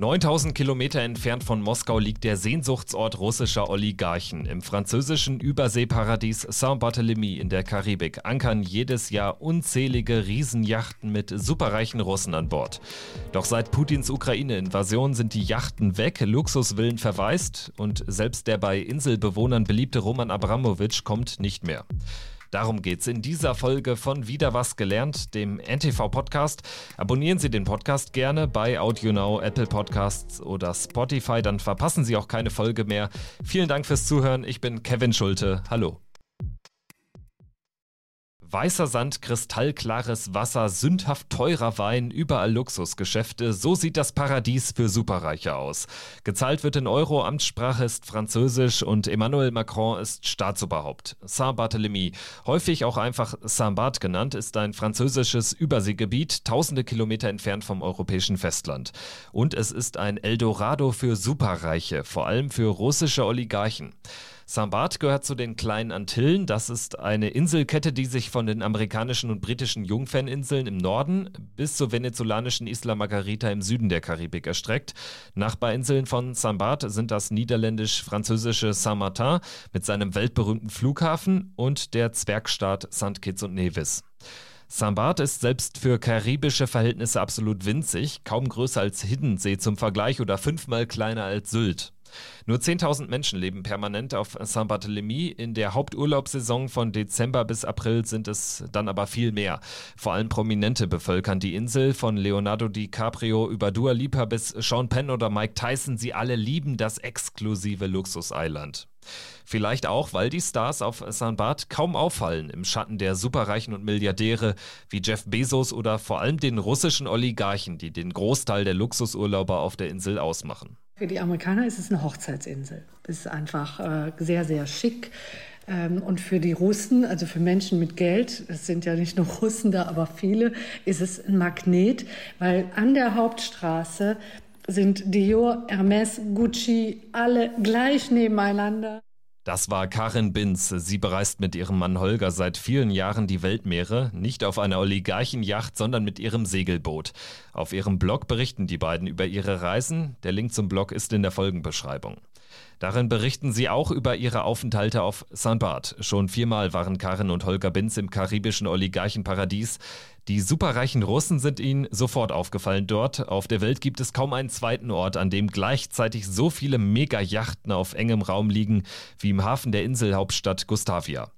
9000 Kilometer entfernt von Moskau liegt der Sehnsuchtsort russischer Oligarchen. Im französischen Überseeparadies Saint-Barthélemy in der Karibik ankern jedes Jahr unzählige Riesenjachten mit superreichen Russen an Bord. Doch seit Putins Ukraine-Invasion sind die Yachten weg, Luxusvillen verwaist und selbst der bei Inselbewohnern beliebte Roman Abramowitsch kommt nicht mehr. Darum geht's in dieser Folge von Wieder was gelernt, dem NTV-Podcast. Abonnieren Sie den Podcast gerne bei AudioNow, Apple Podcasts oder Spotify, dann verpassen Sie auch keine Folge mehr. Vielen Dank fürs Zuhören. Ich bin Kevin Schulte. Hallo. Weißer Sand, kristallklares Wasser, sündhaft teurer Wein, überall Luxusgeschäfte. So sieht das Paradies für Superreiche aus. Gezahlt wird in Euro, Amtssprache ist Französisch und Emmanuel Macron ist Staatsoberhaupt. Saint-Barthélemy, häufig auch einfach Saint-Barth genannt, ist ein französisches Überseegebiet, tausende Kilometer entfernt vom europäischen Festland. Und es ist ein Eldorado für Superreiche, vor allem für russische Oligarchen. Saint-Barth gehört zu den kleinen Antillen. Das ist eine Inselkette, die sich von den amerikanischen und britischen Jungferninseln im Norden bis zur venezolanischen Isla Margarita im Süden der Karibik erstreckt. Nachbarinseln von Saint-Barth sind das niederländisch-französische Saint-Martin mit seinem weltberühmten Flughafen und der Zwergstaat St. Kitts und Nevis. Saint-Barth ist selbst für karibische Verhältnisse absolut winzig, kaum größer als Hiddensee zum Vergleich oder fünfmal kleiner als Sylt. Nur 10.000 Menschen leben permanent auf Saint-Barthélemy. In der Haupturlaubssaison von Dezember bis April sind es dann aber viel mehr. Vor allem Prominente bevölkern die Insel, von Leonardo DiCaprio über Dua Lipa bis Sean Penn oder Mike Tyson. Sie alle lieben das exklusive Luxus-Island. Vielleicht auch, weil die Stars auf St. Barth kaum auffallen im Schatten der Superreichen und Milliardäre wie Jeff Bezos oder vor allem den russischen Oligarchen, die den Großteil der Luxusurlauber auf der Insel ausmachen. Für die Amerikaner ist es eine Hochzeitsinsel. Es ist einfach äh, sehr, sehr schick. Ähm, und für die Russen, also für Menschen mit Geld, es sind ja nicht nur Russen da, aber viele, ist es ein Magnet, weil an der Hauptstraße sind Dior, Hermes, Gucci alle gleich nebeneinander. Das war Karin Binz. Sie bereist mit ihrem Mann Holger seit vielen Jahren die Weltmeere, nicht auf einer Oligarchenjacht, sondern mit ihrem Segelboot. Auf ihrem Blog berichten die beiden über ihre Reisen. Der Link zum Blog ist in der Folgenbeschreibung. Darin berichten sie auch über ihre Aufenthalte auf St. Barth. Schon viermal waren Karin und Holger Binz im karibischen Oligarchenparadies. Die superreichen Russen sind ihnen sofort aufgefallen dort. Auf der Welt gibt es kaum einen zweiten Ort, an dem gleichzeitig so viele Mega-Yachten auf engem Raum liegen wie im Hafen der Inselhauptstadt Gustavia.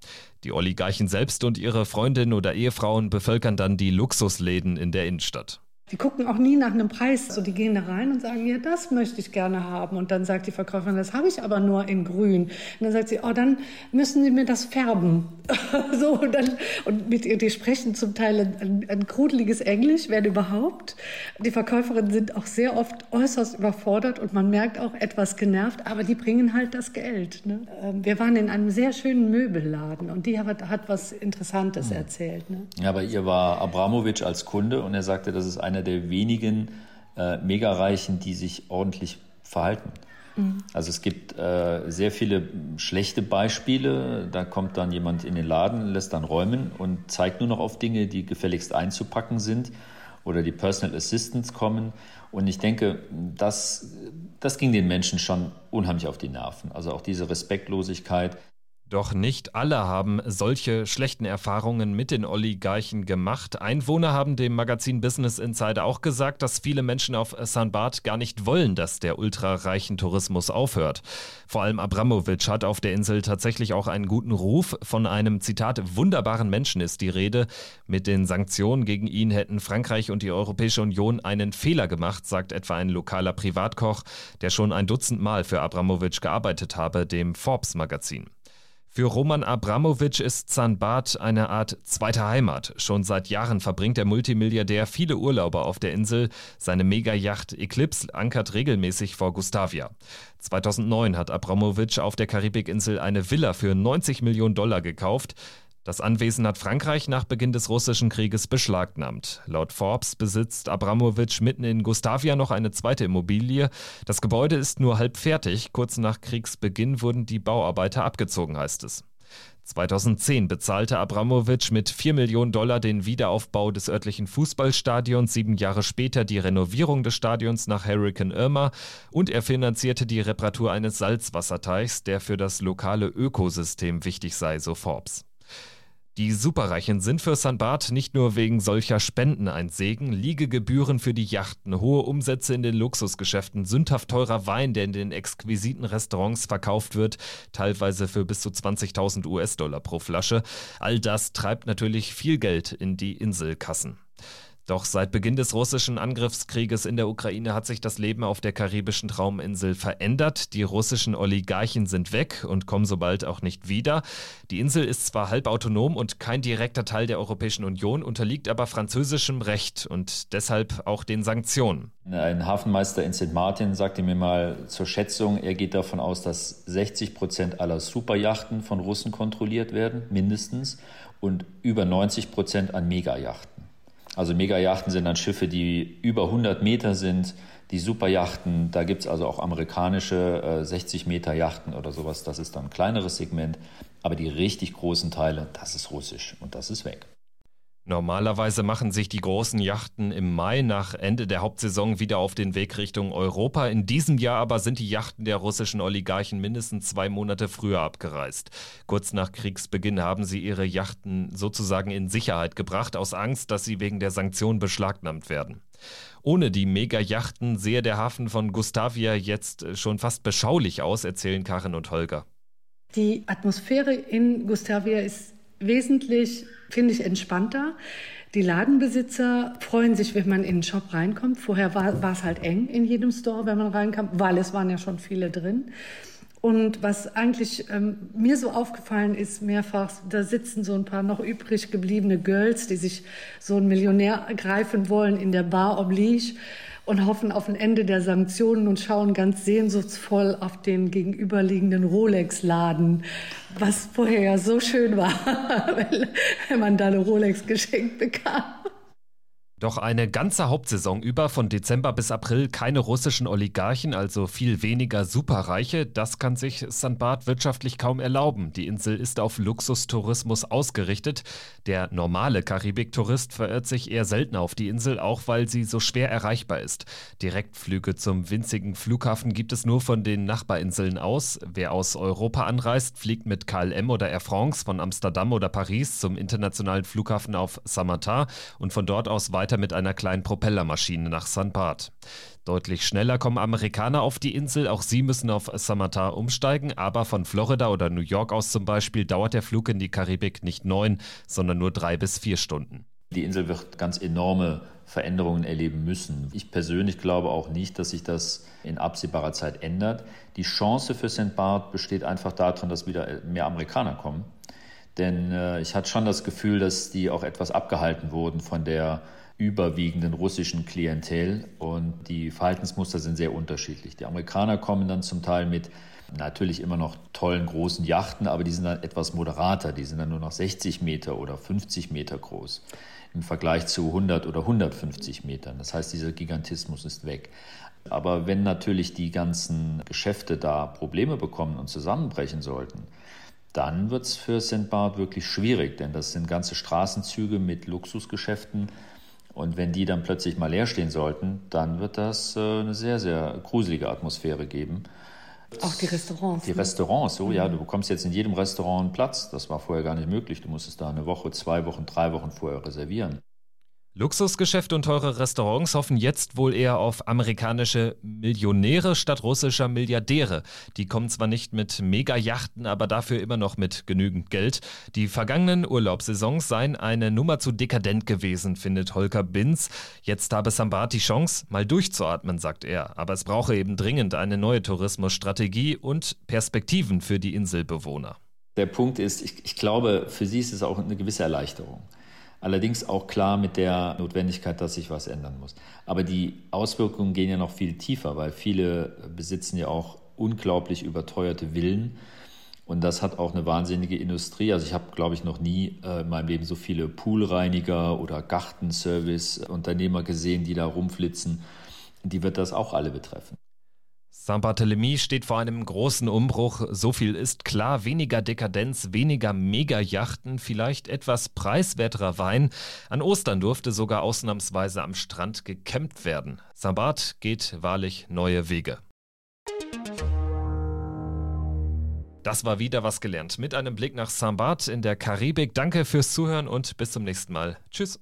Die Oligarchen selbst und ihre Freundinnen oder Ehefrauen bevölkern dann die Luxusläden in der Innenstadt. Die gucken auch nie nach einem Preis. So, die gehen da rein und sagen, ja, das möchte ich gerne haben. Und dann sagt die Verkäuferin, das habe ich aber nur in grün. Und dann sagt sie, oh, dann müssen Sie mir das färben. so, und, dann, und mit ihr, die sprechen zum Teil ein, ein grudeliges Englisch, wenn überhaupt. Die Verkäuferinnen sind auch sehr oft äußerst überfordert und man merkt auch etwas genervt, aber die bringen halt das Geld. Ne? Ähm, wir waren in einem sehr schönen Möbelladen und die hat, hat was Interessantes mhm. erzählt. Ne? Ja, aber ihr war Abramowitsch als Kunde und er sagte, das ist eine einer der wenigen äh, Megareichen, die sich ordentlich verhalten. Mhm. Also es gibt äh, sehr viele schlechte Beispiele. Da kommt dann jemand in den Laden, lässt dann räumen und zeigt nur noch auf Dinge, die gefälligst einzupacken sind. Oder die Personal Assistants kommen. Und ich denke, das, das ging den Menschen schon unheimlich auf die Nerven. Also auch diese Respektlosigkeit. Doch nicht alle haben solche schlechten Erfahrungen mit den Oligarchen gemacht. Einwohner haben dem Magazin Business Insider auch gesagt, dass viele Menschen auf St. Barth gar nicht wollen, dass der ultrareichen Tourismus aufhört. Vor allem Abramowitsch hat auf der Insel tatsächlich auch einen guten Ruf. Von einem Zitat wunderbaren Menschen ist die Rede. Mit den Sanktionen gegen ihn hätten Frankreich und die Europäische Union einen Fehler gemacht, sagt etwa ein lokaler Privatkoch, der schon ein Dutzend Mal für Abramowitsch gearbeitet habe, dem Forbes Magazin. Für Roman Abramowitsch ist Zanbat eine Art zweite Heimat. Schon seit Jahren verbringt der Multimilliardär viele Urlauber auf der Insel. Seine Megayacht Eclipse ankert regelmäßig vor Gustavia. 2009 hat Abramowitsch auf der Karibikinsel eine Villa für 90 Millionen Dollar gekauft. Das Anwesen hat Frankreich nach Beginn des russischen Krieges beschlagnahmt. Laut Forbes besitzt Abramowitsch mitten in Gustavia noch eine zweite Immobilie. Das Gebäude ist nur halb fertig. Kurz nach Kriegsbeginn wurden die Bauarbeiter abgezogen, heißt es. 2010 bezahlte Abramowitsch mit 4 Millionen Dollar den Wiederaufbau des örtlichen Fußballstadions, sieben Jahre später die Renovierung des Stadions nach Hurricane Irma und er finanzierte die Reparatur eines Salzwasserteichs, der für das lokale Ökosystem wichtig sei, so Forbes. Die Superreichen sind für St. Barth nicht nur wegen solcher Spenden ein Segen, Liegegebühren für die Yachten, hohe Umsätze in den Luxusgeschäften, sündhaft teurer Wein, der in den exquisiten Restaurants verkauft wird, teilweise für bis zu 20.000 US-Dollar pro Flasche. All das treibt natürlich viel Geld in die Inselkassen. Doch seit Beginn des russischen Angriffskrieges in der Ukraine hat sich das Leben auf der karibischen Trauminsel verändert. Die russischen Oligarchen sind weg und kommen so bald auch nicht wieder. Die Insel ist zwar halb autonom und kein direkter Teil der Europäischen Union, unterliegt aber französischem Recht und deshalb auch den Sanktionen. Ein Hafenmeister in St. Martin sagte mir mal zur Schätzung, er geht davon aus, dass 60 Prozent aller Superjachten von Russen kontrolliert werden, mindestens, und über 90 Prozent an Megajachten. Also Megajachten sind dann Schiffe, die über 100 Meter sind. Die Superjachten, da gibt es also auch amerikanische äh, 60 Meter Yachten oder sowas. Das ist dann ein kleineres Segment. Aber die richtig großen Teile, das ist russisch und das ist weg. Normalerweise machen sich die großen Yachten im Mai nach Ende der Hauptsaison wieder auf den Weg Richtung Europa. In diesem Jahr aber sind die Yachten der russischen Oligarchen mindestens zwei Monate früher abgereist. Kurz nach Kriegsbeginn haben sie ihre Yachten sozusagen in Sicherheit gebracht, aus Angst, dass sie wegen der Sanktionen beschlagnahmt werden. Ohne die Mega-Yachten sehe der Hafen von Gustavia jetzt schon fast beschaulich aus, erzählen Karin und Holger. Die Atmosphäre in Gustavia ist wesentlich, finde ich, entspannter. Die Ladenbesitzer freuen sich, wenn man in den Shop reinkommt. Vorher war, es halt eng in jedem Store, wenn man reinkam, weil es waren ja schon viele drin. Und was eigentlich ähm, mir so aufgefallen ist, mehrfach, da sitzen so ein paar noch übrig gebliebene Girls, die sich so einen Millionär greifen wollen in der Bar oblige und hoffen auf ein Ende der Sanktionen und schauen ganz sehnsuchtsvoll auf den gegenüberliegenden Rolex-Laden, was vorher ja so schön war, wenn man da eine Rolex geschenkt bekam. Doch eine ganze Hauptsaison über, von Dezember bis April, keine russischen Oligarchen, also viel weniger Superreiche, das kann sich. Barth wirtschaftlich kaum erlauben. Die Insel ist auf Luxustourismus ausgerichtet. Der normale Karibiktourist verirrt sich eher selten auf die Insel, auch weil sie so schwer erreichbar ist. Direktflüge zum winzigen Flughafen gibt es nur von den Nachbarinseln aus. Wer aus Europa anreist, fliegt mit KLM oder Air France von Amsterdam oder Paris zum internationalen Flughafen auf Samata und von dort aus weiter weiter mit einer kleinen Propellermaschine nach St. Barth. Deutlich schneller kommen Amerikaner auf die Insel, auch sie müssen auf Samata umsteigen, aber von Florida oder New York aus zum Beispiel dauert der Flug in die Karibik nicht neun, sondern nur drei bis vier Stunden. Die Insel wird ganz enorme Veränderungen erleben müssen. Ich persönlich glaube auch nicht, dass sich das in absehbarer Zeit ändert. Die Chance für St. Barth besteht einfach darin, dass wieder mehr Amerikaner kommen. Denn äh, ich hatte schon das Gefühl, dass die auch etwas abgehalten wurden von der überwiegenden russischen Klientel und die Verhaltensmuster sind sehr unterschiedlich. Die Amerikaner kommen dann zum Teil mit natürlich immer noch tollen großen Yachten, aber die sind dann etwas moderater, die sind dann nur noch 60 Meter oder 50 Meter groß im Vergleich zu 100 oder 150 Metern. Das heißt, dieser Gigantismus ist weg. Aber wenn natürlich die ganzen Geschäfte da Probleme bekommen und zusammenbrechen sollten, dann wird es für St. Barth wirklich schwierig, denn das sind ganze Straßenzüge mit Luxusgeschäften, und wenn die dann plötzlich mal leer stehen sollten, dann wird das äh, eine sehr, sehr gruselige Atmosphäre geben. Auch die Restaurants. Die ne? Restaurants, so, mhm. ja, du bekommst jetzt in jedem Restaurant einen Platz. Das war vorher gar nicht möglich. Du musstest da eine Woche, zwei Wochen, drei Wochen vorher reservieren. Luxusgeschäfte und teure Restaurants hoffen jetzt wohl eher auf amerikanische Millionäre statt russischer Milliardäre. Die kommen zwar nicht mit Megajachten, aber dafür immer noch mit genügend Geld. Die vergangenen Urlaubssaisons seien eine Nummer zu dekadent gewesen, findet Holger Binz. Jetzt habe Sambat die Chance, mal durchzuatmen, sagt er. Aber es brauche eben dringend eine neue Tourismusstrategie und Perspektiven für die Inselbewohner. Der Punkt ist, ich, ich glaube, für sie ist es auch eine gewisse Erleichterung. Allerdings auch klar mit der Notwendigkeit, dass sich was ändern muss. Aber die Auswirkungen gehen ja noch viel tiefer, weil viele besitzen ja auch unglaublich überteuerte Villen. Und das hat auch eine wahnsinnige Industrie. Also ich habe, glaube ich, noch nie äh, in meinem Leben so viele Poolreiniger oder Gartenservice-Unternehmer gesehen, die da rumflitzen. Die wird das auch alle betreffen. Saint-Barthélemy steht vor einem großen Umbruch. So viel ist klar. Weniger Dekadenz, weniger Mega-Yachten, vielleicht etwas preiswerterer Wein. An Ostern durfte sogar ausnahmsweise am Strand gekämmt werden. Saint-Barth geht wahrlich neue Wege. Das war wieder was gelernt mit einem Blick nach Saint-Barth in der Karibik. Danke fürs Zuhören und bis zum nächsten Mal. Tschüss.